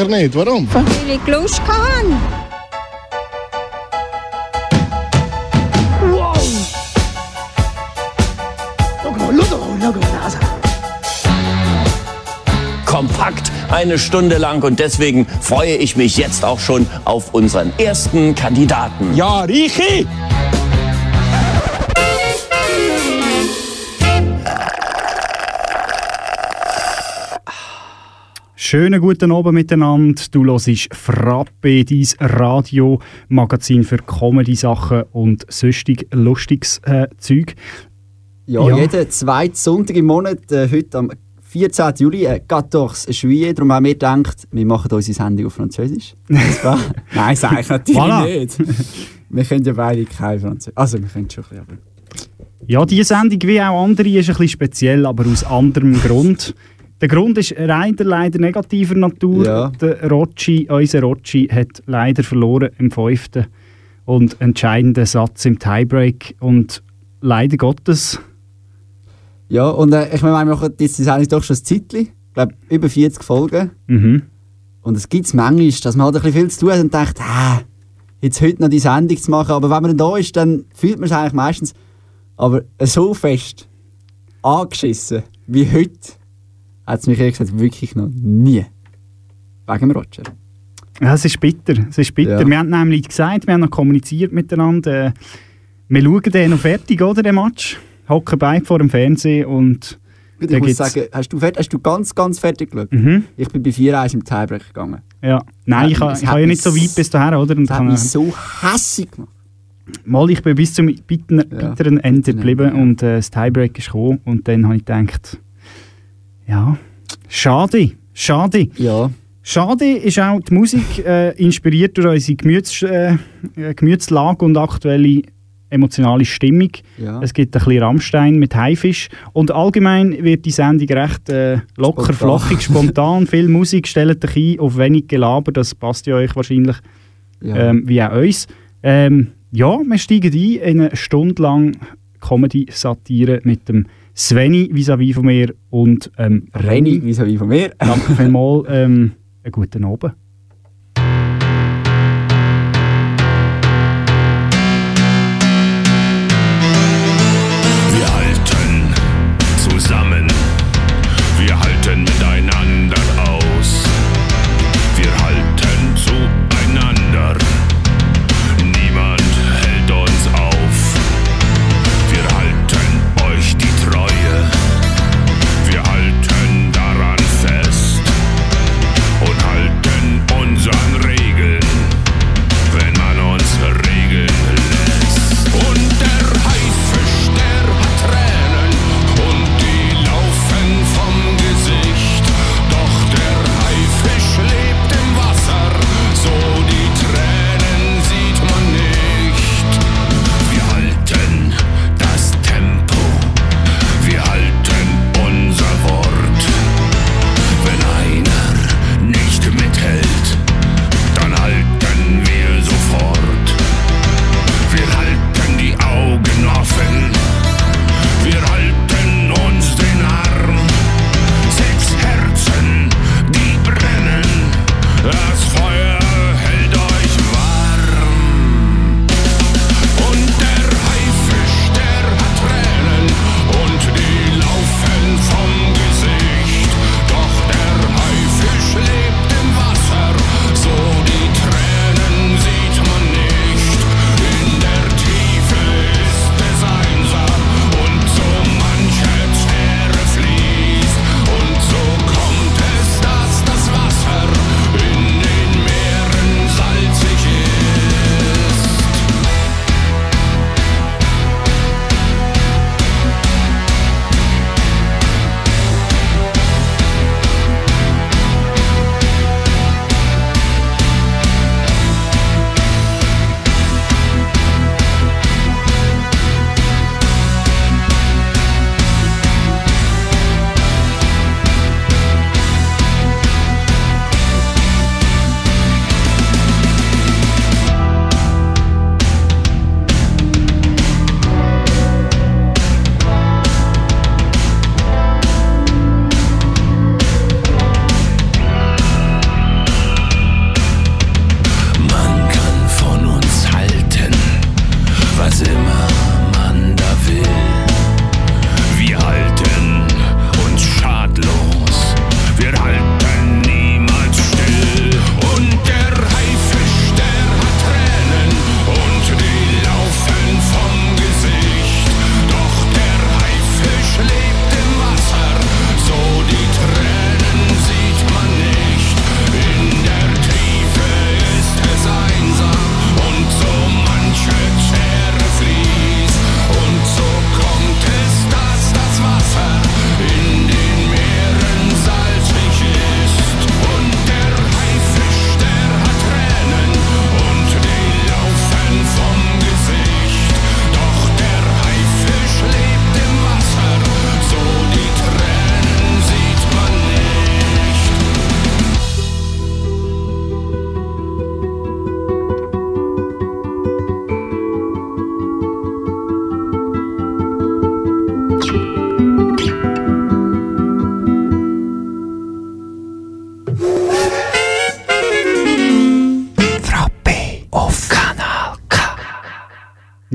sicher nicht. Warum? Weil ich Lust hatte. kompakt eine Stunde lang und deswegen freue ich mich jetzt auch schon auf unseren ersten Kandidaten. Ja, Richi! Schönen guten Abend miteinander. Du hörst Frappe, dein Radiomagazin für Comedy-Sachen und sonstig lustiges äh, Zeug. Ja, Ja. jeden zweiten Sonntag im Monat, äh, heute am 14. Juli, äh, 14 Juillet. Darum haben wir gedacht, wir machen unsere Sendung auf Französisch. Nein, sage ich natürlich Voilà. nicht. Wir können ja beide kein Französisch. Also, wir können schon ein bisschen, aber... Ja, diese Sendung wie auch andere ist ein bisschen speziell, aber aus anderem Grund. Der Grund ist leider, leider negativer Natur. Ja. Der Rocci, unser Rocci, hat leider verloren im fünften und entscheidenden Satz im Tiebreak. Und leider Gottes, Ja, und äh, ich meine, wir machen diese Sendung doch schon ein Zeitchen. Ich glaube, über 40 Folgen. mhm. Und es gibt es manchmal, dass man halt ein bisschen viel zu tun hat und denkt, ah, jetzt heute noch die Sendung zu machen. Aber wenn man da ist, dann fühlt man es eigentlich meistens. Aber so fest angeschissen wie heute hat es mich ehrlich gesagt wirklich noch nie. Wegen Roger. Ja, es ist bitter. Es ist bitter. Ja. Wir haben nämlich gesagt, wir haben noch kommuniziert miteinander. Äh, wir schauen den noch fertig, oder, den Match? Hocken beide vor dem Fernsehen und Ich muss sagen, hast du, hast du ganz, ganz fertig geschaut? Mhm. Ich bin bei 4-1 im Tiebreak gegangen. ja. Nein, ich, ich habe ja nicht so weit bis dahin, oder? Und Das hat mich so hässig gemacht. mal, ich bin bis zum bitteren, bitteren Ende geblieben und äh, das Tiebreak ist gekommen und dann habe ich gedacht, ja, schade, schade. Ja. Schade ist auch die Musik äh, inspiriert durch unsere Gemüts, äh, äh, Gemütslage und aktuelle emotionale Stimmung. Ja. Es gibt ein bisschen Rammstein mit Haifisch und allgemein wird die Sendung recht äh, locker, Spontan. flockig, spontan. Viel Musik, stellt euch ein auf wenig Gelaber, das passt ja euch wahrscheinlich Ja. ähm, wie auch uns. Ähm, ja, wir steigen ein in eine Stunde lang Comedy-Satire mit dem Sveni vis-à-vis von mir und ähm, Renny vis-à-vis von mir. Danke vielmals. Ähm, einen guten Abend.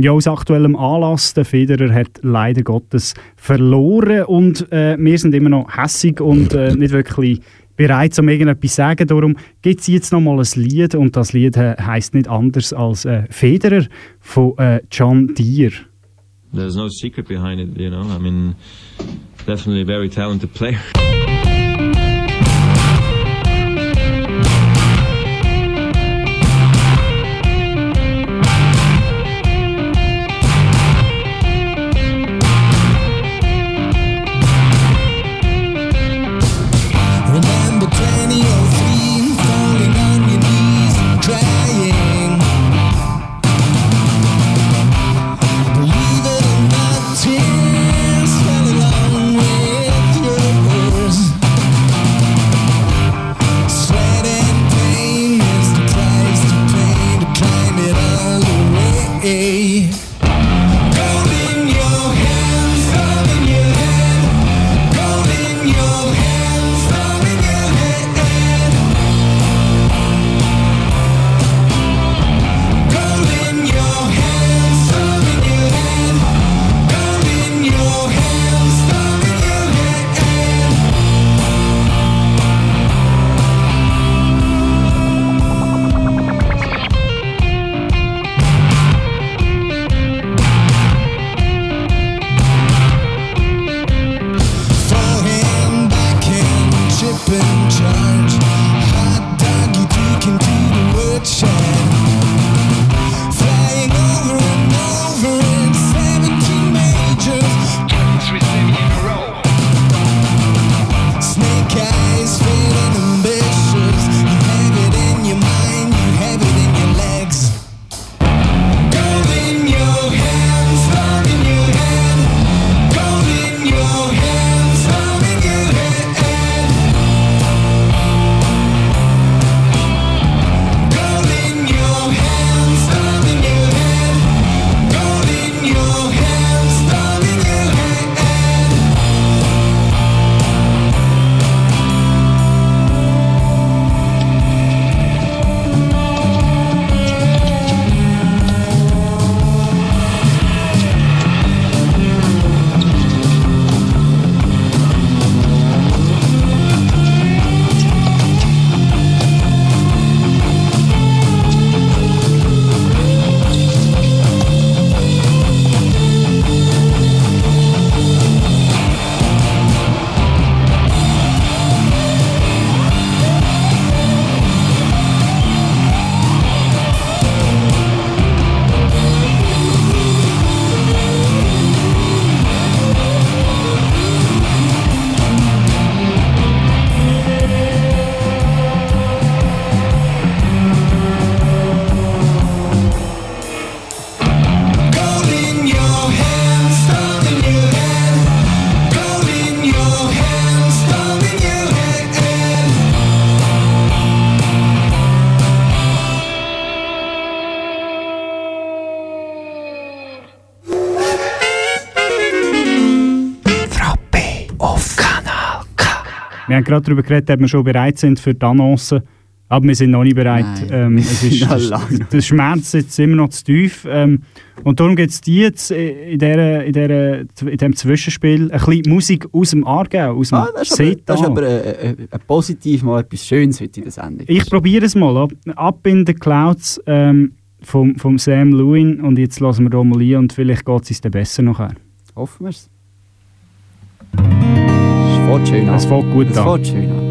Ja, aus aktuellem Anlass. Der Federer hat leider Gottes verloren und äh, wir sind immer noch hässig und äh, nicht wirklich bereit, um irgendetwas zu sagen. Darum gibt es jetzt noch mal ein Lied und das Lied he heisst nicht anders als äh, Federer von äh, John Deere. There's no secret behind it, you know. I mean, definitely a very talented player. me. Wir haben gerade darüber geredet, ob wir schon bereit sind für die Annonce. Aber wir sind noch nicht bereit. Ähm, es ist, lange. der Schmerz sitzt immer noch zu tief. Ähm, und darum gibt es die jetzt in, dieser, in, dieser, in diesem Zwischenspiel ein bisschen Musik aus dem Aargau, aus dem Ah, das ist aber, das ist aber äh, äh, äh, positiv mal etwas Schönes heute in der Sendung. Ich probiere es mal. Ab, ab in the Clouds ähm, vom, vom Sam Lewin. Und jetzt lassen wir ein und vielleicht geht es uns dann besser nachher. Hoffen wir es. Fängt schön an. Es fängt gut es an. fängt schön an.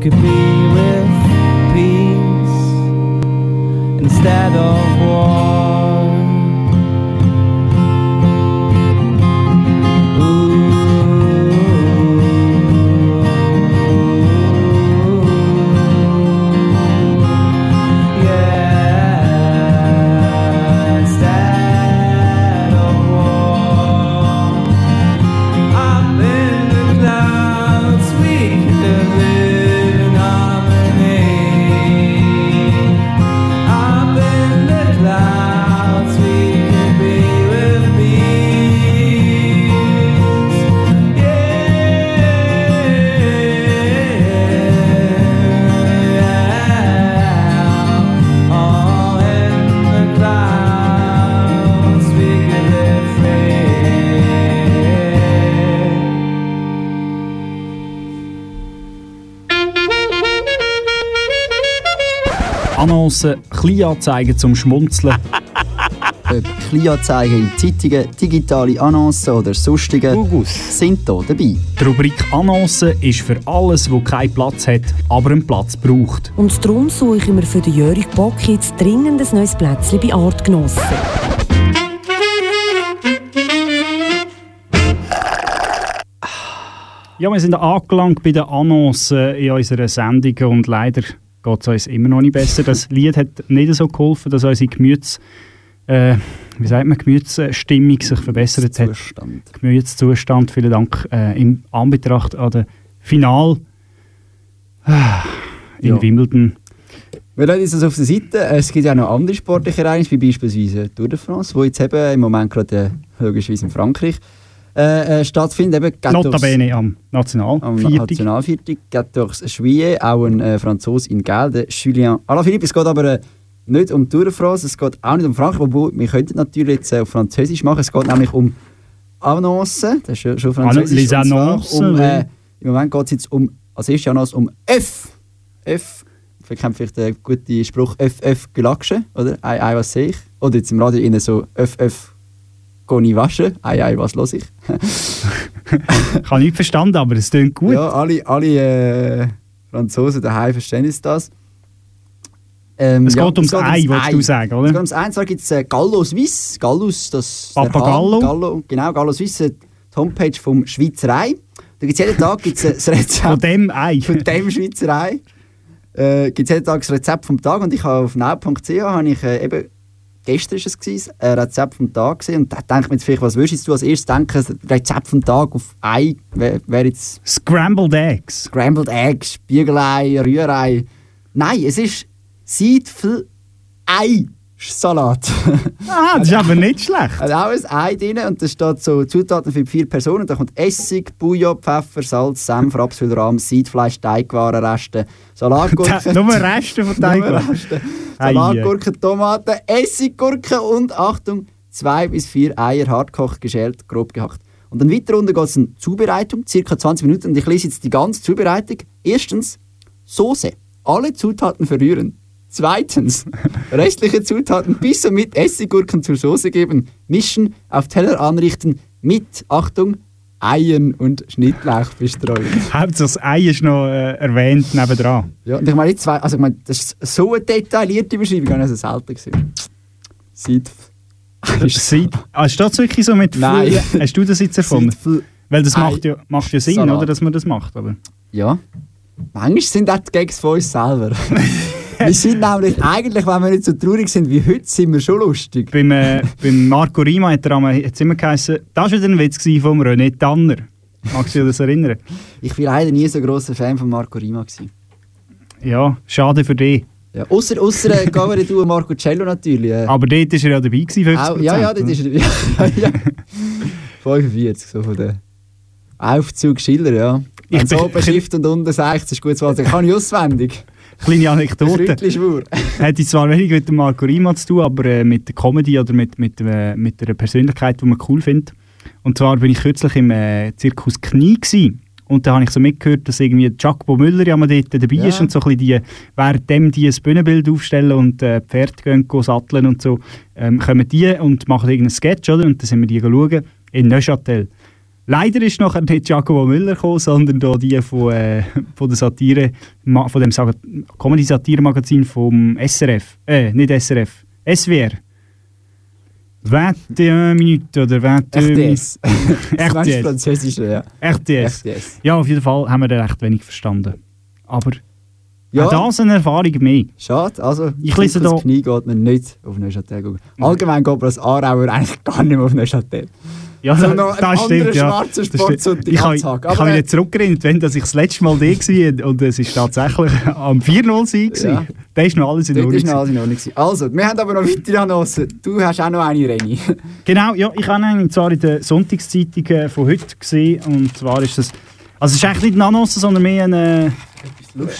Could be Kleinanzeigen zum Schmunzeln. Ob Kleinanzeigen in Zeitungen, digitale Annoncen oder sonstige sind hier dabei. Die Rubrik Annoncen ist für alles, wo keinen Platz hat, aber einen Platz braucht. Und darum suche ich mir für den Jörg Bock jetzt dringend ein neues Plätzchen bei Artgenossen. Ja, wir sind angelangt bei den Annoncen in unserer Sendung und leider geht es uns immer noch nicht besser. Das Lied hat nicht so geholfen, dass unsere Gemüts, äh, wie sagt man, Gemütsstimmung sich verbessert hat. Zustand. Gemütszustand, vielen Dank. Äh, Im Anbetracht an der Final äh, in Ja. Wimbledon. Wir lassen uns das auf der Seite. Es gibt ja noch andere sportliche Ereignisse, wie beispielsweise Tour de France, wo jetzt eben im Moment gerade äh, logischerweise in Frankreich äh, äh, stattfindet. Eben Notabene am National. am. Nationalviertel geht durchs Juillet, auch ein äh, Franzose in Gel, der Julien Alaphilippe. Es geht aber äh, nicht um Tour de France, es geht auch nicht um Frankreich, obwohl wir könnten natürlich jetzt äh, auf Französisch machen. Es geht nämlich um Annoncen, das ist schon, Französisch. les annonces, um, äh. Im Moment geht es jetzt um, als erstes Annonce um F. F. Vielleicht kennt vielleicht der gute Spruch FF Gelacksche, oder? Ei, ei, was sehe ich? Oder jetzt im Radio innen so FF Goni waschen. Ei, ei, was los ich? Ich habe nicht verstanden, aber es klingt gut. Ja, alle, alle äh, Franzosen daheim verstehen jetzt das. Ähm, Es geht ums es Ei, wolltest du sagen, oder? Es geht ums Ei, zwar gibt es äh, Gallo Suisse. Gallus, das Papagallo. Gallo, genau, Gallo Suisse, die Homepage vom Schweizerei. Da gibt es jeden Tag gibt's, äh, das Rezept Von dem Ei. von dem Schweizerei. Äh, gibt es jeden Tag das Rezept vom Tag und ich habe auf now.ch habe ich äh, eben gestern ist es gewesen, ein Rezept vom Tag gesehen und da denke ich mir jetzt vielleicht, was würdest du als erstes denken, Rezept vom Tag auf Ei wäre wär jetzt Scrambled Eggs. Scrambled Eggs, Spiegelei, Rührei. Nein, es ist Seidfel-Ei-Salat. Ah, das ist aber nicht schlecht. Also auch ein Ei drin und da steht so Zutaten für vier Personen. Da kommt Essig, Bouillon, Pfeffer, Salz, Senf, Rapsölrahm, Seidfleisch, Teigwarenreste, Salatgurken. Nur Reste von Teigwaren. Salatgurken, Tomaten, Essiggurken und Achtung, zwei bis vier Eier hardkocht, geschält, grob gehackt. Und dann weiter unten geht es eine Zubereitung, ca. 20 Minuten. Und ich lese jetzt die ganze Zubereitung. Erstens, Soße. Alle Zutaten verrühren. Zweitens, restliche Zutaten bis und mit Essiggurken zur Soße geben, mischen, auf Teller anrichten, mit, Achtung, Eiern und Schnittlauch bestreuen. Hauptsache das Ei ist noch äh, erwähnt nebendran. Ja, und ich meine, zwei, also ich meine, das ist so eine detaillierte Beschreibung, habe ich also selten gesehen. Seit. Seit, ah, steht es wirklich so mit Nein. Hast du das jetzt erfunden? Weil das macht ja, macht ja Sinn, Salat. oder, dass man das macht. Aber Ja. Manchmal sind auch die Gags von uns selber. wir sind nämlich eigentlich, wenn wir nicht so traurig sind wie heute, sind wir schon lustig. Beim, äh, beim Marco Rima hat er einmal- hat's immer geheißen, das war wieder ein Witz vom René Tanner. Magst du dich das erinnern? Ich war leider nie so grosser Fan von Marco Rima. Gewesen. Ja, schade für dich. Ja, ausser, ausser äh, Gavere du und Marco Cello natürlich. Äh. Aber dort war er ja dabei, gewesen, 50%. Auch, ja, ja, das ist ja, ja. 45, so von der Aufzug Schiller, ja. Ich Wenn bin- so oben Schrift und unten 60 ist gut zu lesen. Kann ich auswendig. Kleine Anekdote. Hätte zwar wenig mit dem Marco Rima zu tun, aber äh, mit der Comedy oder mit, mit, äh, mit einer Persönlichkeit, die man cool findet. Und zwar bin ich kürzlich im äh, Zirkus Knie gewesen. Und da habe ich so mitgehört, dass irgendwie Jacobo Müller ja mal dort dabei Ja. ist und so ein bisschen die, währenddem die ein Bühnenbild aufstellen und äh, Pferde gehen, gehen satteln und so, ähm, kommen die und machen irgendeinen Sketch, oder? Und dann sind wir die schauen in Neuchâtel. Leider ist nachher nicht Giacomo Müller gekommen, sondern da die von, äh, von der Satire, von dem Sa- Comedy-Satire-Magazin vom SRF. Äh, nicht SRF, SWR. 21 Minuten oder 21 RTS. RTS. Französisch, ja. RTS. RTS. Ja, auf jeden Fall haben wir da recht wenig verstanden. Aber Ja. auch das eine Erfahrung mehr. Schade, also Ich lese das da- Knie geht man nicht auf Neuchâtel. Allgemein geht man als Aarauer eigentlich gar nicht mehr auf Neuchâtel. Ja, So da- noch ein das stimmt, ja. Das stimmt. ich habe, Aber, mich zurückerinnert, wenn dass ich das letzte Mal war und es ist tatsächlich am 4-0 Sieg Ja. war. Da ist noch alles in Ordnung. ist noch alles in Ordnung. Also, wir haben aber noch weitere Annoncen. Du hast auch noch eine, Reni. Genau, ja, ich habe ihn zwar in der Sonntagszeitung äh, von heute gesehen und zwar ist das, also es ist eigentlich nicht Annonce, sondern mehr ein, äh,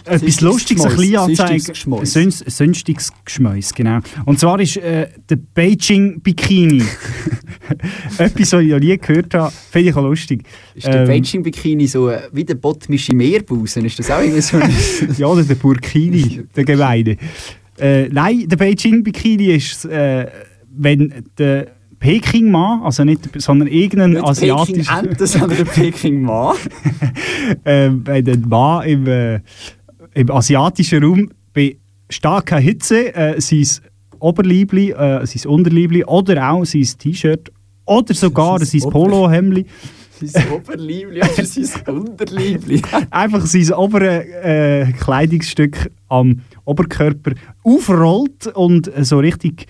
etwas Lustiges, ein kleiner Anzeige. Geschmäus. Sünst- Sünstiges Geschmäus, genau. Und zwar ist äh, der Beijing Bikini. etwas, was ich noch nie gehört habe, finde ich auch lustig. Ist der Ähm, Beijing-Bikini so äh, wie der botmische Meerbusen? Ist das auch irgendwie so. Ja, oder der Burkini, der Gemeinde. Äh, nein, der Beijing-Bikini ist, äh, wenn der Peking-Mann, also nicht, der- sondern irgendein Nicht asiatischer, Peking-Ente, sondern der Peking-Mann. äh, ein Mann im, äh, im asiatischen Raum bei starker Hitze äh, sein Oberliebli, äh, sein Unterliebli oder auch sein T-Shirt oder sogar sein Polohemdli Sein Oberliebli oder sein Unterliebli. einfach sein oberes äh, Kleidungsstück am Oberkörper aufrollt und so richtig,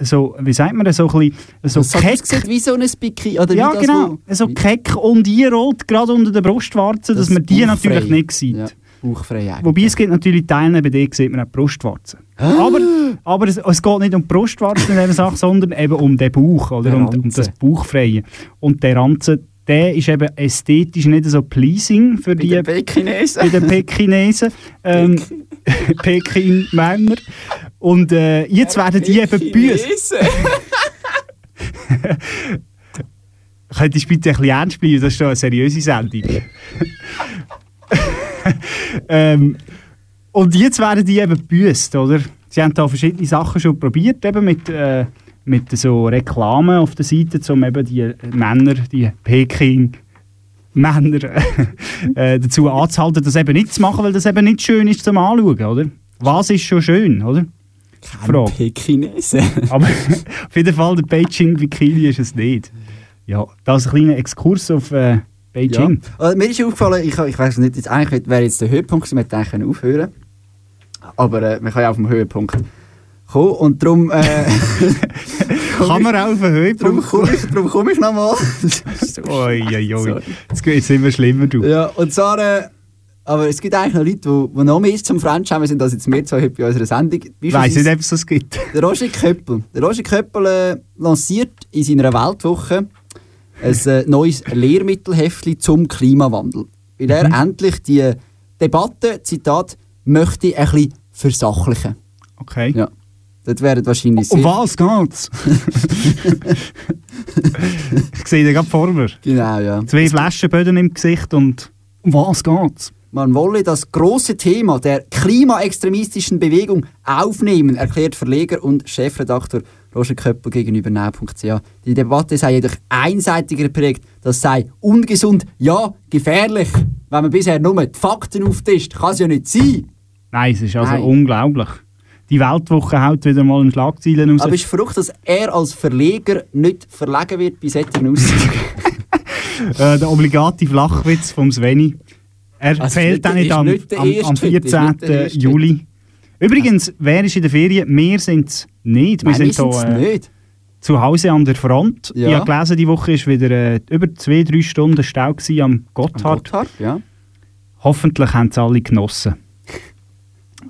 so, wie sagt man das, so ein bisschen, so keck. ausgesehen wie so ein Bikini. Oder Ja, genau, so keck und einrollt, gerade unter der Brustwarze, dass das man die bauchfrei. natürlich nicht sieht. Ja, bauchfrei eigentlich. Wobei es gibt natürlich Teile, bei denen sieht man auch die Brustwarzen. Aber, aber es, es geht nicht um die Brustwarzen in dieser Sache, sondern eben um den Bauch, oder? Der Um, um das Bauchfreie. Und der Ranzen, der ist eben ästhetisch nicht so pleasing für Bei die den Pekinesen. bei den Pekinesen, ähm, Peking-Männer. Und äh, jetzt werden die eben. Pekinesen. Könntest du bitte ein bisschen ernst bleiben? Das ist doch eine seriöse Sendung. ähm, und jetzt werden die eben gebüßt, oder? Sie haben da verschiedene Sachen schon probiert, eben mit, äh, mit so Reklamen auf der Seite, um eben die Männer, die Peking Männer äh, dazu anzuhalten, das eben nicht zu machen, weil das eben nicht schön ist zum Anschauen, oder? Was ist schon schön, oder? Frage. Pekinesen. Aber auf jeden Fall, der Beijing Bikini ist es nicht. Ja, das ist ein kleiner Exkurs auf äh, Ja. Beijing. Also, mir ist aufgefallen, ich, ich weiß nicht, jetzt eigentlich wäre jetzt der Höhepunkt gewesen, wir hätten eigentlich können aufhören Aber äh, man kann ja auf dem Höhepunkt kommen und darum... Äh, Kann man auch auf den Darum Höhepunkt komme ich, darum komm ich nochmal. Sorry. Jetzt geht es immer schlimmer, du. Ja, und zwar, äh, aber es gibt eigentlich noch Leute, die, die noch mehr zum French haben, sind als jetzt wir zwei heute bei unserer Sendung. Ich weiss nicht, ob es das gibt. Der Roger Köppel. Der Roger Köppel äh, lanciert in seiner Weltwoche ein äh, neues Lehrmittelheftchen zum Klimawandel. Weil er endlich die Debatte, Zitat, möchte ein bisschen versachlichen. Okay. Ja. Das wäre wahrscheinlich Um was geht's? ich sehe den gerade vor mir. Genau, ja. Zwei Flaschenböden im Gesicht und um was geht's? Man wolle das große Thema der klimaextremistischen Bewegung aufnehmen, erklärt Verleger und Chefredakteur Roger Köppel gegenüber now.ch. Die Debatte sei jedoch einseitig geprägt, das sei ungesund, ja gefährlich. Wenn man bisher nur die Fakten auftischt, kann es ja nicht sein. Nein, es ist also Nein. unglaublich. Die Weltwoche haut wieder mal einen Schlagzeilen raus. Aber es ist verrückt, dass er als Verleger nicht verlegen wird bei solchen Aussagen. äh, der obligate Flachwitz vom Sveni. Er Also fehlt dann nicht- am, nicht am, am Schritt, ist 14. nicht der erste Juli. Übrigens, wer ist in der Ferien? Wir sind es nicht. Wir Nein, wir sind sind's hier äh, nicht. zu Hause an der Front. Ja. Ich habe gelesen, die Woche war wieder äh, über zwei, drei Stunden Stau am Am Gotthard. Gotthard, ja. Hoffentlich haben es alle genossen.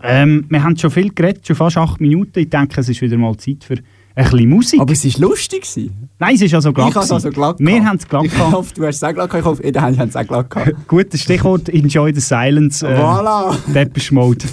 Ähm, wir haben schon viel geredet, schon fast acht Minuten. Ich denke, es ist wieder mal Zeit für ein bisschen Musik. Aber es war lustig. gewesen. Nein, es ist also glatt. ich habe es also glatt Wir haben es glatt Ich hoffe, du hast es auch glatt gehabt. Ich hoffe, jeder hat es auch glatt gehabt. Gutes Stichwort, Enjoy the Silence. Äh, Voilà. Depeche Mode.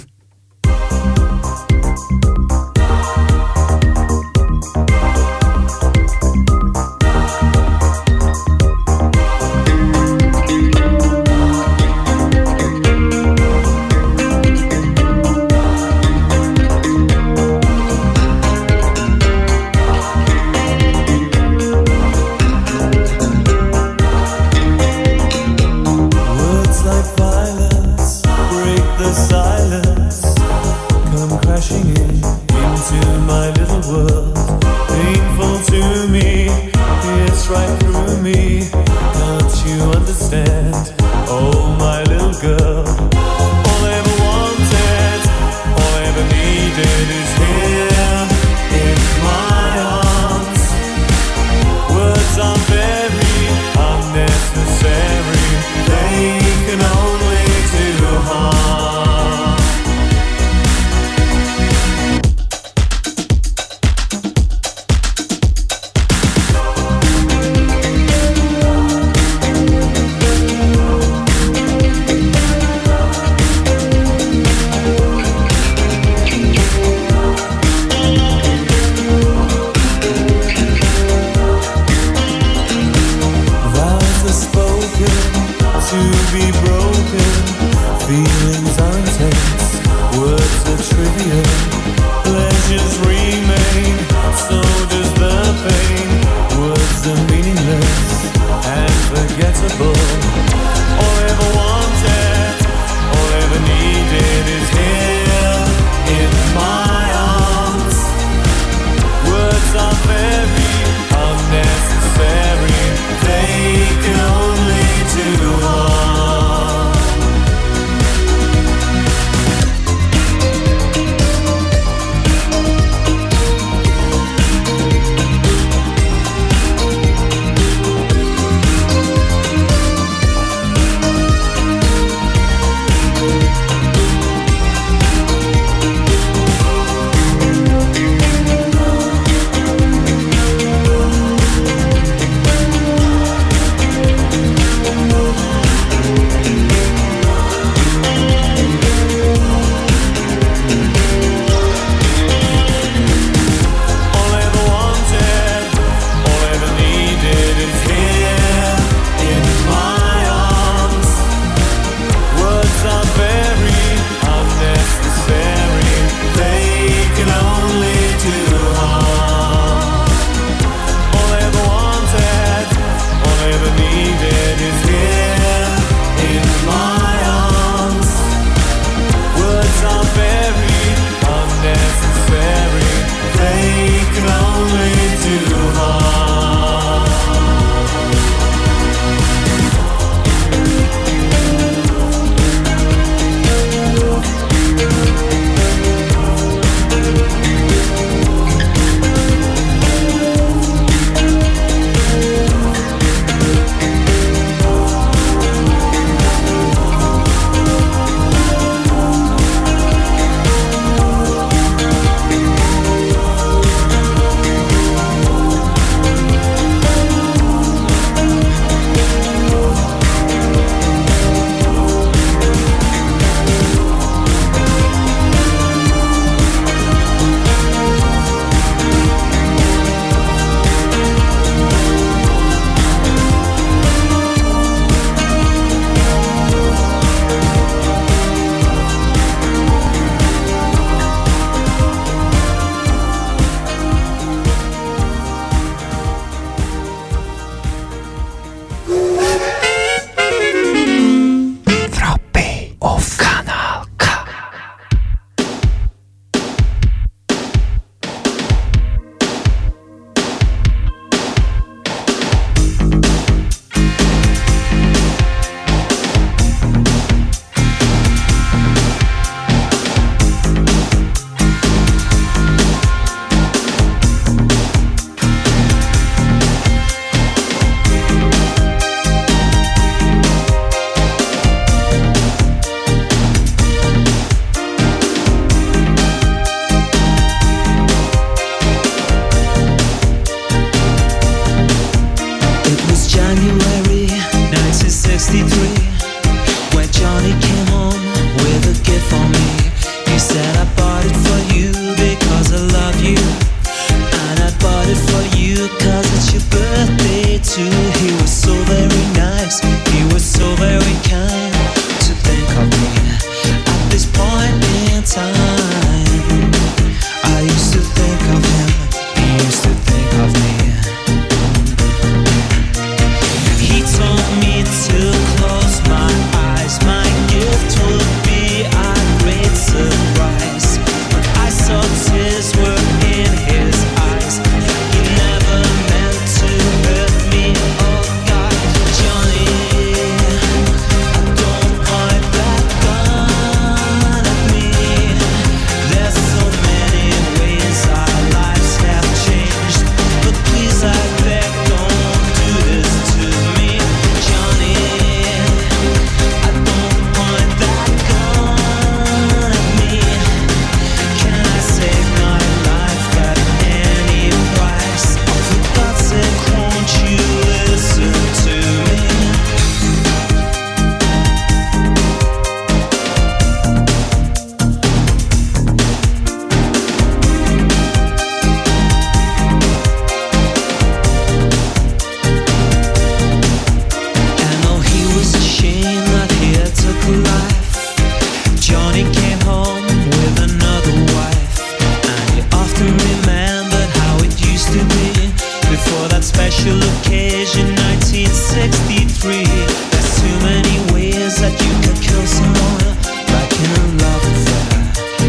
1963 There's too many ways that you kill someone. Like in a love affair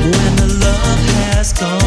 When the love has gone.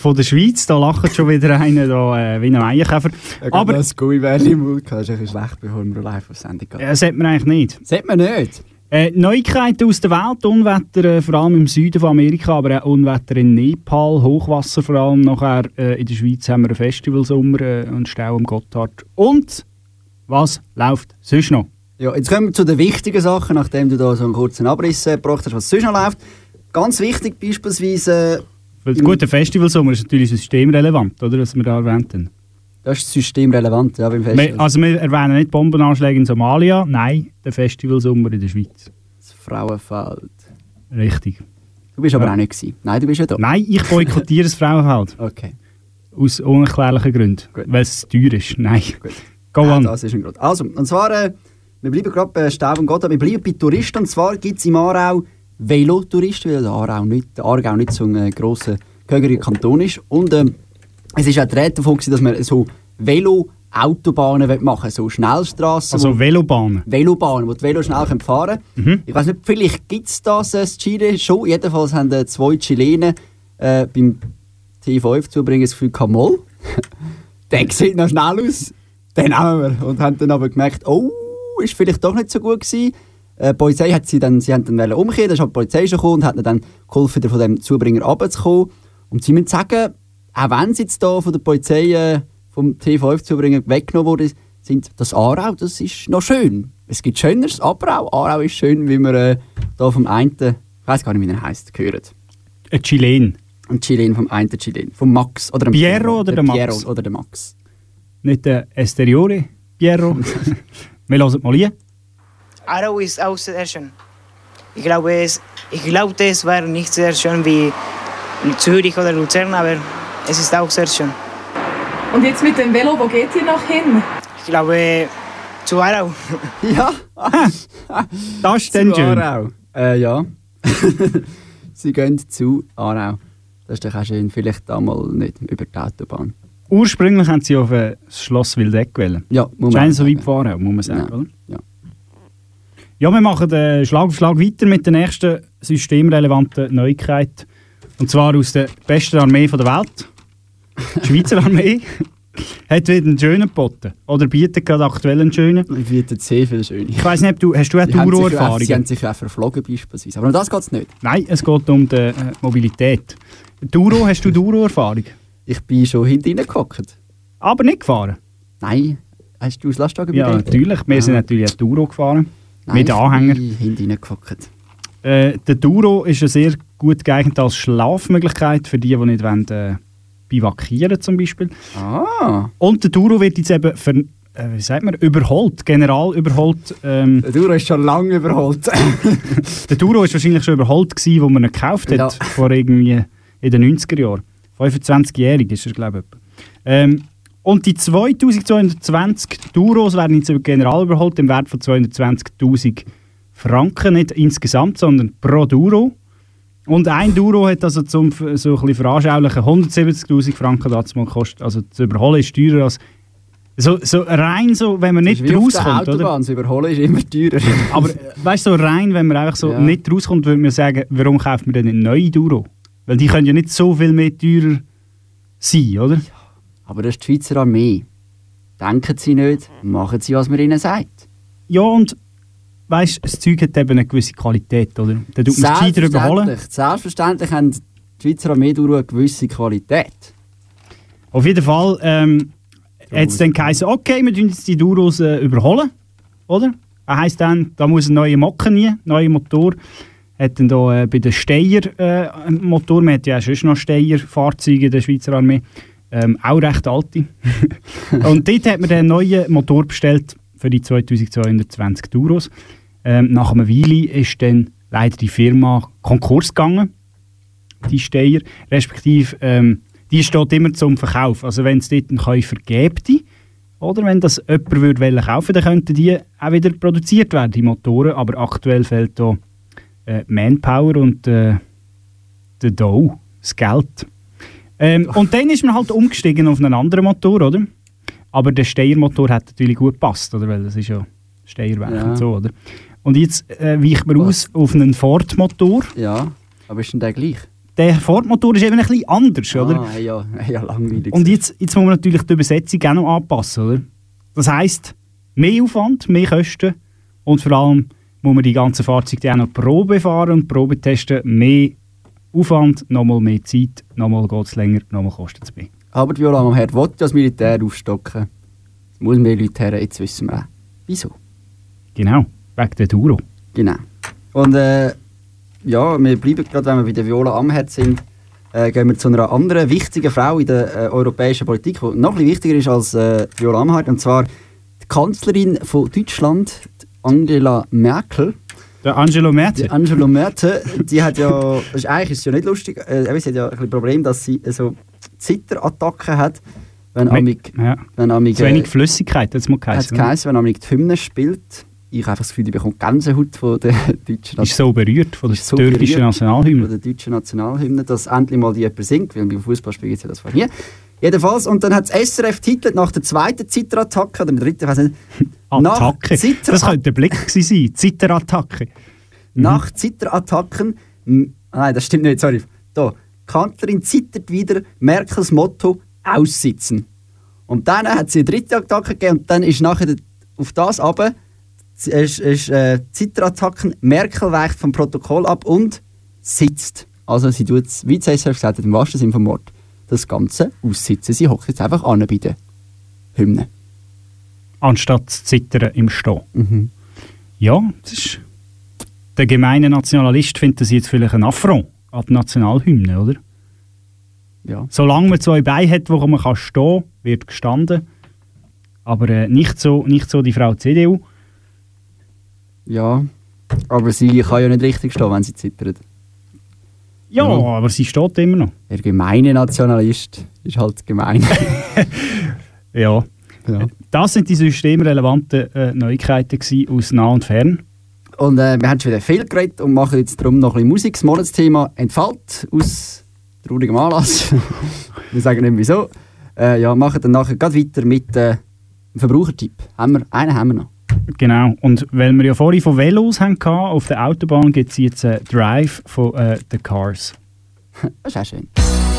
von der Schweiz. Da lacht schon wieder einer da, äh, wie ein Eierkäfer. Aber das Gummibärli im Mund. Das ist ein schlecht, bevor wir live auf Sendung gehen. das hat man eigentlich nicht. Sieht man nicht. Äh, Neuigkeiten aus der Welt, Unwetter äh, vor allem im Süden von Amerika, aber auch Unwetter in Nepal, Hochwasser vor allem. Nachher äh, in der Schweiz haben wir einen Festivalsommer äh, und Stau am Gotthard. Und was läuft sonst noch? Ja, jetzt kommen wir zu den wichtigen Sachen, nachdem du da so einen kurzen Abriss äh, gebracht hast, was sonst noch läuft. Ganz wichtig beispielsweise, Weil das gute Festivalsommer ist natürlich systemrelevant, oder, was wir da erwähnt haben. das ist systemrelevant ja, beim Festival. Wir, also wir erwähnen nicht Bombenanschläge in Somalia, nein, der Festivalsommer in der Schweiz. das Frauenfeld. Richtig. Du bist aber Ja. auch nicht gewesen. Nein, du bist ja da. Nein, ich boykottiere das Frauenfeld. Okay. Aus unerklärlichen Gründen. Gut. Weil es teuer ist. Nein. Gut. Go on. das ist ein Grund. Also, und zwar, äh, wir bleiben gerade bei Staub und Gott, wir bleiben bei Touristen. Und zwar gibt es im Aarau Velotouristen, weil der Aarau nicht, der Aargau nicht so ein äh, grosser, gehöriger Kanton ist. Und ähm, es ist auch die Rede davon, dass man so Velo-Autobahnen machen will, so Schnellstraßen. Also Velobahnen. Velobahnen, wo die Velo schnell können fahren können. Ich weiß nicht, vielleicht gibt es das äh, in Chile schon. Jedenfalls haben äh, zwei Chilenen äh, beim T5 zubringen das Gefühl, «Moll, der sieht noch schnell aus, den nehmen wir. Und haben dann aber gemerkt, oh, ist vielleicht doch nicht so gut gewesen. Äh, die Polizei hat sie dann, sie haben dann umkehren, dann ist halt die Polizei schon gekommen und hat dann geholfen, von dem Zubringer runterzukommen. Und sie müssen sagen, auch wenn sie jetzt da von der Polizei äh, vom T5-Zubringer weggenommen worden sind, das Aarau, das ist noch schön. Es gibt Schöneres, aber auch Aarau ist schön, wie wir äh, da vom einen, ich weiß gar nicht, wie er heißt, gehört. Ein Chilen. Ein Chilen vom einen Chilen, vom Max. Oder dem Piero oder der Max? Piero oder der Max. Nicht der Esteriore, Piero. wir hören mal hier. Arau ist auch sehr schön. Ich glaube, es, ich glaubte, es war nicht sehr schön wie Zürich oder Luzern, aber es ist auch sehr schön. Und jetzt mit dem Velo, wo geht ihr noch hin? Ich glaube, zu Arau. Ja, Das ist dann zu schön. Aarau. Äh, ja. sie gehen zu Aarau. Das ist doch auch schön, vielleicht einmal nicht über die Autobahn. Ursprünglich haben sie auf das Schloss Wildeck gewählt. Ja, muss Scheint so weit gefahren, muss man sagen, Ja. oder? Ja. Ja, wir machen äh, Schlag auf Schlag weiter mit der nächsten systemrelevanten Neuigkeit. Und zwar aus der besten Armee der Welt. Die Schweizer Armee hat wieder einen schönen geboten. Oder bietet gerade aktuell einen schönen. Ich biete sehr viel schön. Ich weiss nicht, du, hast du auch sich auch- Sie haben sich auch verflogen beispielsweise. Aber um das geht es nicht. Nein, es geht um die äh, Mobilität. Duro, hast du Duro-Erfahrung? Ich bin schon hinten reingehockt. Aber nicht gefahren? Nein. Hast du das Lastwagen Ja, natürlich. Wir Ja. sind natürlich auch Duro gefahren. Mit Anhänger. hinten reingehockt. Äh, der Duro ist ja sehr gut geeignet als Schlafmöglichkeit für die, die nicht wollen, äh, bivakieren zum Beispiel. Ah. Und der Duro wird jetzt eben ver, äh, wie sagt man, überholt, general überholt. Ähm, Der Duro ist schon lange überholt. der Duro ist wahrscheinlich schon überholt gewesen, wo man ihn gekauft hat, Ja. vor irgendwie in den 90er Jahren. 25-jährig ist er, glaube ich. Ähm, und die 2220 Duros werden jetzt general überholt im Wert von 220.000 Franken, nicht insgesamt, sondern pro Duro. Und ein Duro hat also zum so ein bisschen veranschaulichen 170.000 Franken dazu mal gekostet. Also zu überholen ist teurer als so, so rein so, wenn man nicht Das rauskommt, oder? Autobahn. Das Überholen ist immer teurer. Aber weißt du, so rein, wenn man einfach so Ja. nicht rauskommt, würde man sagen, warum kauft man denn eine neue Duro? Weil die können ja nicht so viel mehr teurer sein, oder? Aber das ist die Schweizer Armee. Denken Sie nicht, machen Sie, was man Ihnen sagt. Ja, und weißt du, das Zeug hat eben eine gewisse Qualität, oder? Dann tut man es gescheiter überholen. Selbstverständlich, selbstverständlich haben die Schweizer Armee durch eine gewisse Qualität. Auf jeden Fall ähm, hat es dann geheißen, okay, wir tun jetzt die Duros äh, überholen, oder? Das heisst dann, da muss ein neuer Mocken rein, neuer Motor. Hat dann da äh, bei den Steyr äh, einen Motor, man hat ja auch sonst noch Steyr-Fahrzeuge in der Schweizer Armee, ähm, auch recht alte. Und dort hat man den neuen Motor bestellt für die 2220 Duros. Ähm, nach einer Weile ist dann leider die Firma Konkurs gegangen, die Steyr, respektive ähm, die steht immer zum Verkauf. Also wenn es dort einen Käufer gäbe, oder wenn das jemand würde wollen kaufen, dann könnten die auch wieder produziert werden, die Motoren. Aber aktuell fehlt da äh, Manpower und äh, der Dough, das Geld. Ähm, und dann ist man halt umgestiegen auf einen anderen Motor, oder? Aber der Steyr-Motor hat natürlich gut gepasst, oder? Weil das ist ja Steyerwerk Ja. und so, oder? Und jetzt äh, weicht man aus auf einen Ford-Motor. Ja, aber ist denn der gleich? Der Ford-Motor ist eben ein bisschen anders, oder? Ah, ja, ja, langweilig. Und jetzt, jetzt muss man natürlich die Übersetzung auch noch anpassen, oder? Das heisst, mehr Aufwand, mehr Kosten und vor allem muss man die ganzen Fahrzeuge auch noch Probe fahren und Probe testen. Mehr Aufwand, nochmal mehr Zeit, nochmal geht es länger, nochmal kostet es mehr. Aber die Viola am Herd will ja das Militär aufstocken. Es muss mehr Leute her, jetzt wissen wir auch. Wieso? Genau, wegen der Duro. Genau. Und äh, ja, wir bleiben gerade, wenn wir bei der Viola am Herd sind, äh, gehen wir zu einer anderen wichtigen Frau in der äh, europäischen Politik, die noch ein bisschen wichtiger ist als äh, Viola Amherd, und zwar die Kanzlerin von Deutschland, Angela Merkel. Der Angelo Merkel. Die Angelo Merkel, die hat ja, ist, eigentlich ist es ja nicht lustig, äh, sie hat ja ein Problem, dass sie äh, so Zitterattacken hat, wenn amig, ja. wenn amig, Zu wenig äh, Flüssigkeit, das muss hat geheißen. geheißen, wenn amig die Hymne spielt. Ich habe einfach das Gefühl, die bekommt Gänsehaut von der deutschen Ist so berührt von der so türkischen Nationalhymne. Von der deutschen Nationalhymne, dass endlich mal die jemand singt, weil beim Fußballspiel gibt es ja das fast nie. Jedenfalls, und dann hat das SRF titelt nach der zweiten Zitterattacke, oder der dritten, weiß nicht, Attacke. Zitter Das könnte der Blick sein. Zitterattacke. nach Zitterattacken, nein, das stimmt nicht, sorry. Da, Kanzlerin zittert wieder, Merkels Motto, aussitzen. Und dann hat sie eine dritte Attacke gegeben und dann ist nachher auf das aber ist, ist äh, Zitterattacken, Merkel weicht vom Protokoll ab und sitzt. Also sie tut, wie das SRF gesagt hat, im wahrsten Sinne vom Wort, das Ganze aussitzen. Sie hockt jetzt einfach an bei der Hymne. Anstatt zu zittern im Stehen. Mhm. Ja, das ist. Der gemeine Nationalist findet das jetzt vielleicht ein Affront an die Nationalhymne, oder? Ja. Solange man zwei Beine hat, wo man kann stehen kann, wird gestanden. Aber äh, nicht, so, nicht so die Frau CDU. Ja, aber sie kann ja nicht richtig stehen, wenn sie zittert. Ja, Ja. aber sie steht immer noch. Der gemeine Nationalist ist halt gemein. Ja. Ja. Das sind die systemrelevanten äh, Neuigkeiten aus nah und fern. Und äh, wir haben schon wieder viel geredet und machen jetzt darum noch ein bisschen Musik. Das Monatsthema entfällt aus traurigem Anlass. wir sagen nicht wieso. Äh, ja, machen dann nachher gerade weiter mit äh, dem Verbrauchertipp. Haben wir, einen haben wir noch. Genau. Und weil wir ja vorhin von Velos hatten, auf der Autobahn gibt es jetzt einen Drive von äh, The Cars. Das ist auch schön.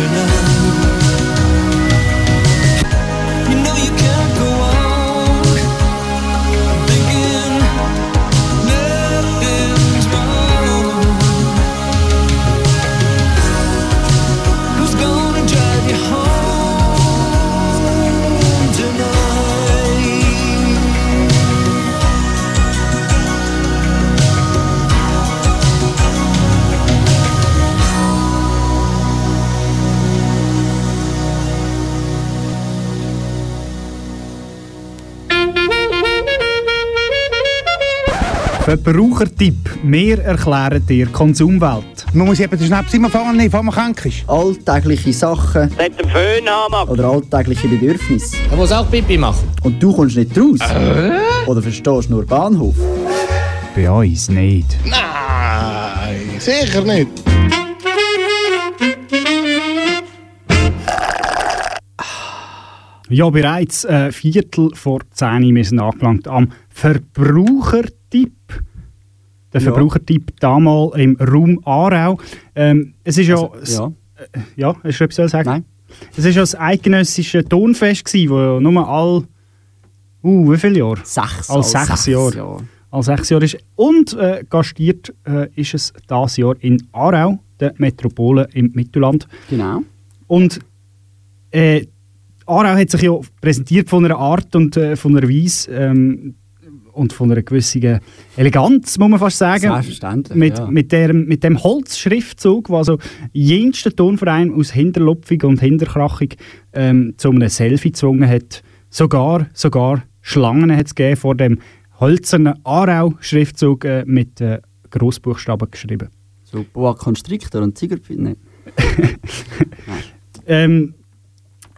tonight Verbrauchertipp. Wir erklären dir Konsumwelt. Man muss eben den Schnaps immer fahren, bevor man krank ist. Alltägliche Sachen Nicht den Föhn haben. oder alltägliche Bedürfnisse. Er muss auch Pipi machen. Und du kommst nicht raus? Oder verstehst nur Bahnhof? Bei uns nicht. Nein, sicher nicht. Ja, bereits äh, Viertel vor 10 wir sind angelangt am Verbrauchertipp. Der Ja. Verbrauchertipp damals im Raum Aarau. Ähm, es ist ja... Also, ja. Äh, ja, hast du etwas sagen? Nein. Es war ja das eidgenössische Tonfest, gewesen, wo nur all... Uh, wie viele Jahre? Sechs. All all sechs Jahre. All sechs Jahre ist. Und äh, gastiert äh, ist es dieses Jahr in Aarau, der Metropole im Mittelland. Genau. Und äh, Aarau hat sich ja präsentiert von einer Art und äh, von einer Weise ähm, und von einer gewissen Eleganz, muss man fast sagen. Selbstverständlich, Mit, ja. mit, dem, mit dem Holzschriftzug, wo also jensten Turnverein aus Hinterlupfung und Hinterkrachung ähm, zu einem Selfie gezwungen hat. Sogar, sogar Schlangen hat es vor dem hölzernen Aarau-Schriftzug äh, mit äh, Grossbuchstaben geschrieben. So Boa Constrictor und Tigerpinne. Ähm,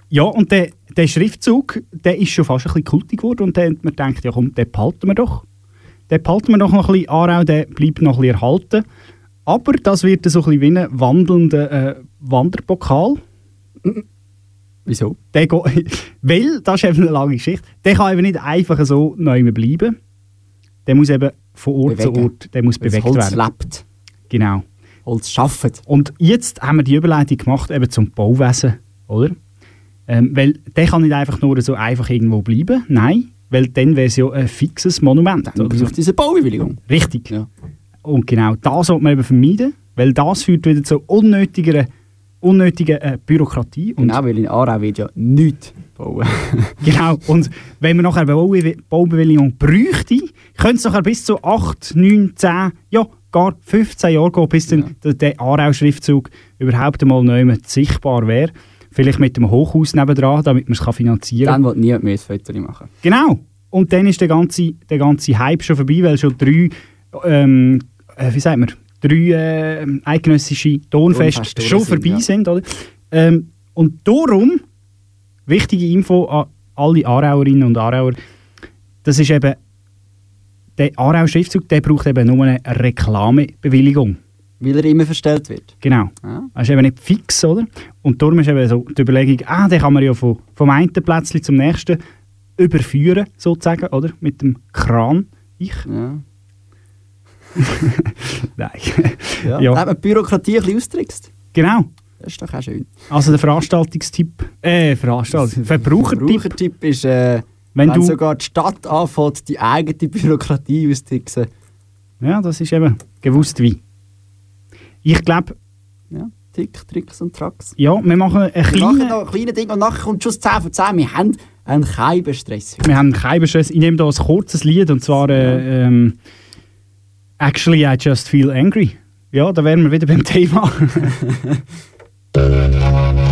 ja, und der, der Schriftzug, der ist schon fast ein bisschen kultig geworden und dann man gedacht, ja komm, den behalten wir doch. Den behalten wir doch noch ein bisschen Aarau, der bleibt noch ein bisschen erhalten. Aber das wird so ein bisschen wie ein wandelnder äh, Wanderpokal. Wieso? Der go- weil, das ist eben eine lange Geschichte, der kann eben nicht einfach so neu mehr bleiben. Der muss eben von Ort zu Bewegen. Ort der muss das bewegt Holz werden. lebt. Genau. Holz schafft. Und jetzt haben wir die Überleitung gemacht eben zum Bauwesen, oder? Ähm, weil der kann nicht einfach nur so einfach irgendwo bleiben, nein, weil dann wäre es ja ein fixes Monument. Dann braucht diese Baubewilligung. Richtig. Ja. Und genau das sollte man eben vermeiden, weil das führt wieder zu unnötiger, unnötiger äh, Bürokratie. Und Genau, weil in Aarau wird ja nichts bauen. Genau, und wenn man nachher eine Baubewilligung bräuchte, könnte es nachher bis zu 8, 9, 10, ja, gar 15 Jahre gehen, bis dann der, der Aarau-Schriftzug überhaupt einmal neu sichtbar wäre. Vielleicht mit dem Hochhaus nebendran, damit man es kann finanzieren Dann kann. will niemand mehr ein Foto machen. Genau. Und dann ist der ganze, der ganze Hype schon vorbei, weil schon drei, ähm, äh, wie sagt man, drei äh, eidgenössische Tonfeste schon sind, vorbei ja. sind. Oder? Ähm, und darum, wichtige Info an alle Aarauerinnen und Aarauer, das ist eben, der Aarau-Schriftzug, der braucht eben nur eine Reklamebewilligung. Weil er immer verstellt wird. Genau. Ja. Das ist eben nicht fix, oder? Und darum ist eben so die Überlegung, ah, den kann man ja von, vom einen Plätzchen zum nächsten überführen, sozusagen, oder? Mit dem Kran. Ich? Ja. Nein. Ja. Ja. Hat man die Bürokratie ein bisschen austrickst. Genau. Das ist doch auch schön. Also der Veranstaltungstipp, äh, Veranstaltung, Verbrauchertipp, Verbrauchertipp ist, äh, wenn wenn du, sogar die Stadt anfängt, die eigene Bürokratie austricksen. ja, das ist eben gewusst wie. Ich glaube, Ja. Tick, Tricks und Tracks. ja, wir machen ein Wir machen kleines, noch ein kleines Ding und nachher kommt schon das 10 von 10. Wir haben einen Keibenstress. wir haben keinen Stress. Ich nehme da ein kurzes Lied und zwar äh, ähm, Actually I Just Feel Angry. Ja, da wären wir wieder beim Thema.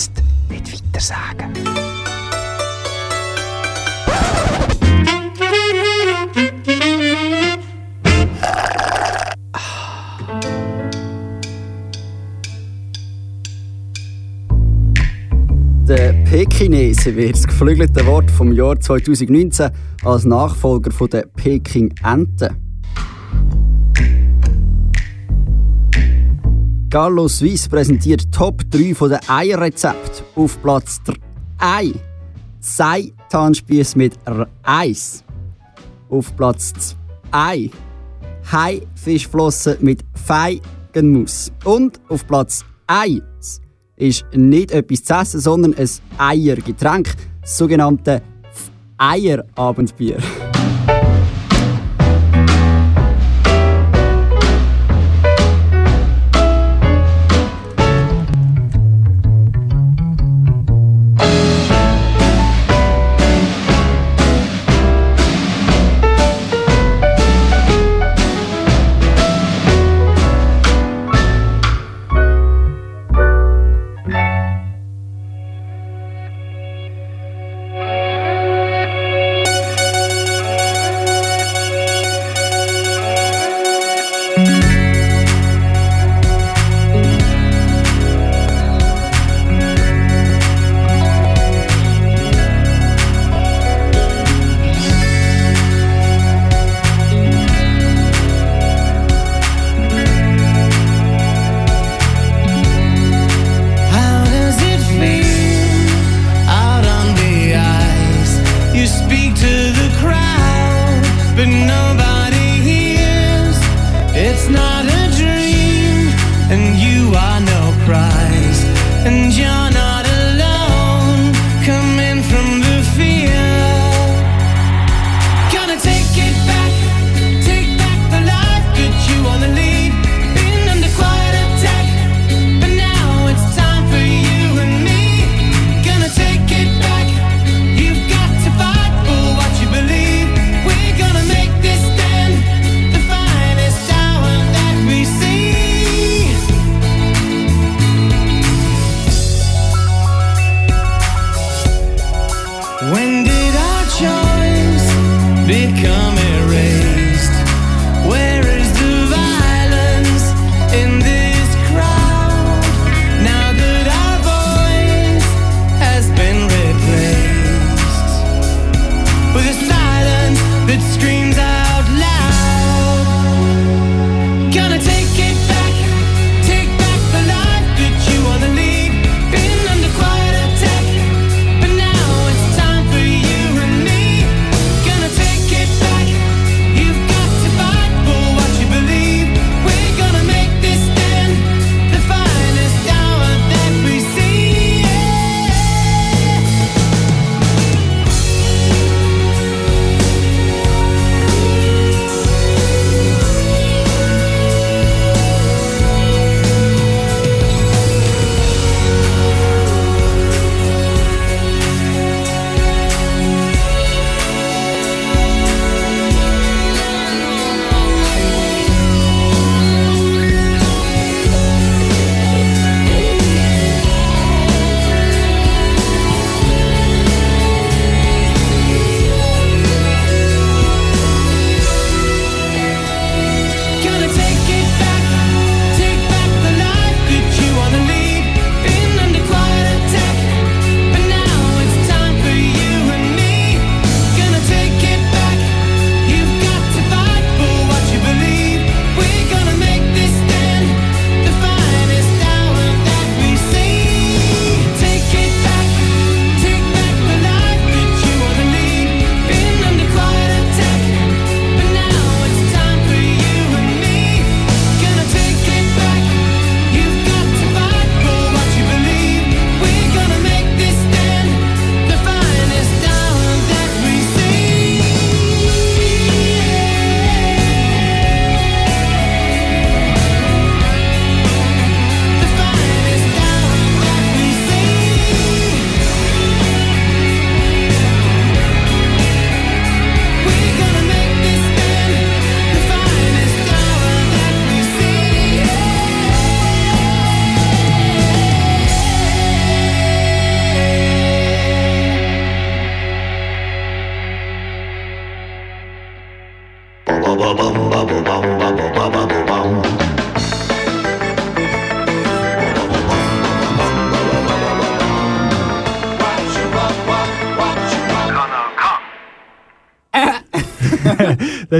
Wird das geflügelte Wort vom Jahr 2019 als Nachfolger der Peking-Ente. Gallo Suisse präsentiert Top 3 von den Eierrezept auf Platz 3. Seitanspieß mit R1. Auf Platz 2. Haifischflossen mit Feigenmus. Und auf Platz 1 ist nicht etwas zu essen, sondern ein Eiergetränk, das sogenannte Eierabendbier.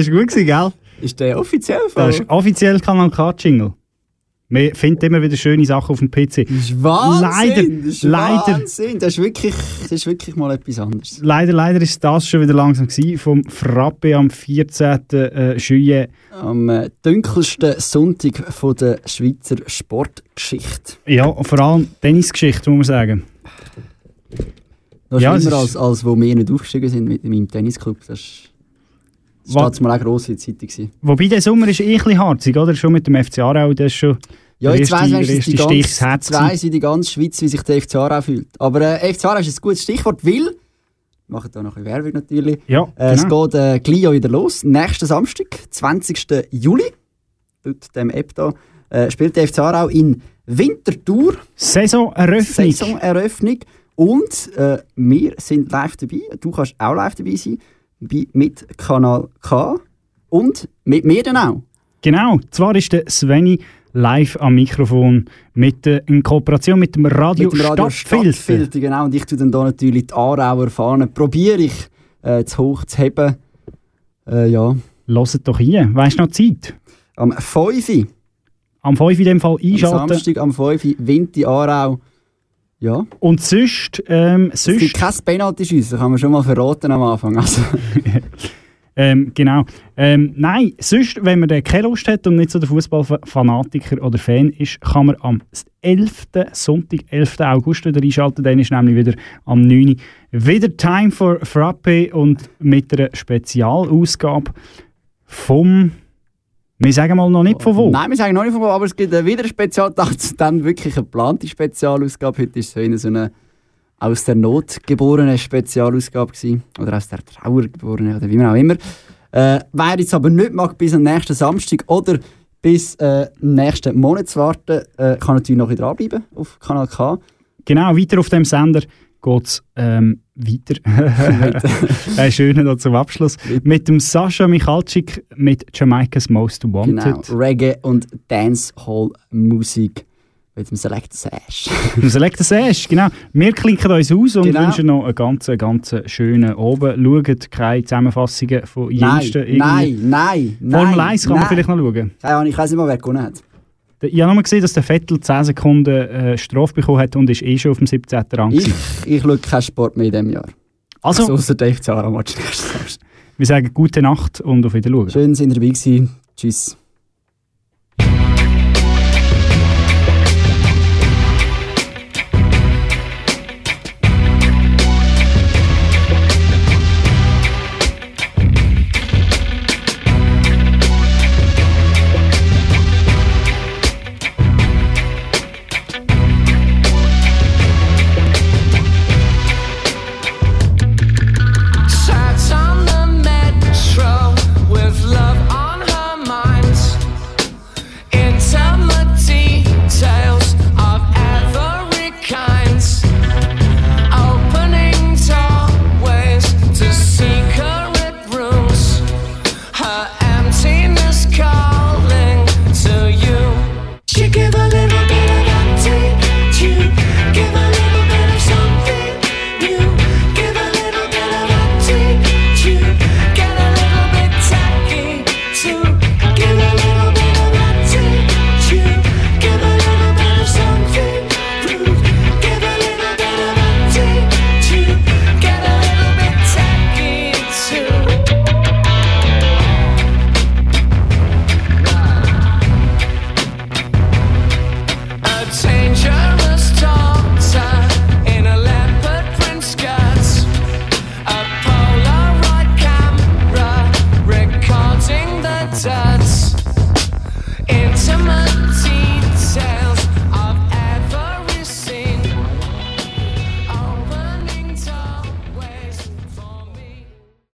Das war gut, gewesen, gell? Ist der offiziell Das ist offiziell Kanal K-Jingle. Man findet immer wieder schöne Sachen auf dem PC. Das ist Wahnsinn! Leider, das ist leider, Wahnsinn! Das ist, wirklich, das ist wirklich mal etwas anderes. leider, leider ist das schon wieder langsam gewesen. Vom Frappe am 14. Äh, Juillet. Am äh, dunkelsten Sonntag von der Schweizer Sportgeschichte. Ja, vor allem Tennisgeschichte, muss man sagen. Noch Ja, es schlimmer, ist- als, als wo wir nicht aufgestiegen sind mit meinem Tennisclub. Das ist das Wa- steht mal auch gross in der Zeitung. gewesen. Wobei der Sommer ist eh ein harzig, oder? Schon mit dem FC Aarau, das ist schon Ja, jetzt weiss ich, die ich die ganze Schweiz, wie sich der FC Aarau fühlt. Aber äh, FC Aarau ist ein gutes Stichwort, weil, wir machen da noch ein Werbung natürlich, Ja, äh, es genau. geht äh, gleich wieder los. Nächsten Samstag, 20. Juli, laut dem App da, äh, spielt der FC Aarau in Winterthur. Saisoneröffnung. Saisoneröffnung. Und äh, wir sind live dabei. Du kannst auch live dabei sein. Mit Kanal K. Und mit mir dann auch. Genau, zwar ist der Sveni live am Mikrofon mit, äh, in Kooperation mit dem Radio, mit dem Radio Stadtfilter. Stadtfilter. Genau. Und ich tue dann da natürlich die Aarauer Fahnen. Probiere ich äh, zu hoch zu heben. Äh, ja. Hört doch hier, weißt du noch die Zeit? Am 5. Am 5 in dem Fall Am einschalten. Samstag am 5. Winter Aarau. Ja. Und sonst, ähm, Es gibt sonst kein Penalty-Schiessen, kann man schon mal verraten am Anfang. Also, ähm, genau. Ähm, nein, sonst, wenn man da keine Lust hat und nicht so der Fußballfanatiker oder Fan ist, kann man am 11. Sonntag, 11. August wieder einschalten. Dann ist nämlich wieder am 9. Uhr wieder Time for Frappe und mit einer Spezialausgabe vom, wir sagen mal noch nicht von wo. Nein, wir sagen noch nicht von wo, aber es gibt wieder ein Spezialtag, dann wirklich eine geplante Spezialausgabe. Heute ist es so eine, so eine aus der Not geborene Spezialausgabe gewesen. Oder aus der Trauer geborene, oder wie man auch immer. Äh, wer jetzt aber nicht mag bis am nächsten Samstag oder bis äh, nächsten Monat zu warten, äh, kann natürlich noch dranbleiben auf Kanal K. Genau, weiter auf dem Sender geht es ähm, weiter. Ein schöner noch zum Abschluss. Mit dem Sascha Michalczyk mit Jamaica's Most Wanted. Genau, Reggae und Dancehall-Musik mit dem Select Sash. Im Select Sash, genau. Wir klinken uns aus und Genau. wünschen noch einen ganz, ganz schönen Abend. Schaut keine Zusammenfassungen von Nein, irgendwie. nein, nein, nein. Formel 1 kann man nein. vielleicht noch schauen. Keine Ahnung, ich weiß nicht mal, wer gewonnen hat. Ich habe nur gesehen, dass der Vettel 10 Sekunden äh, Strafe bekommen hat und ist eh schon auf dem 17. Rang. Ich, ich schaue keinen Sport mehr in diesem Jahr. Also- also außer Dave Zara Match nächstes Samstag. Wir sagen gute Nacht und auf Wiedersehen. Schön, sind ihr dabei gewesen. Tschüss.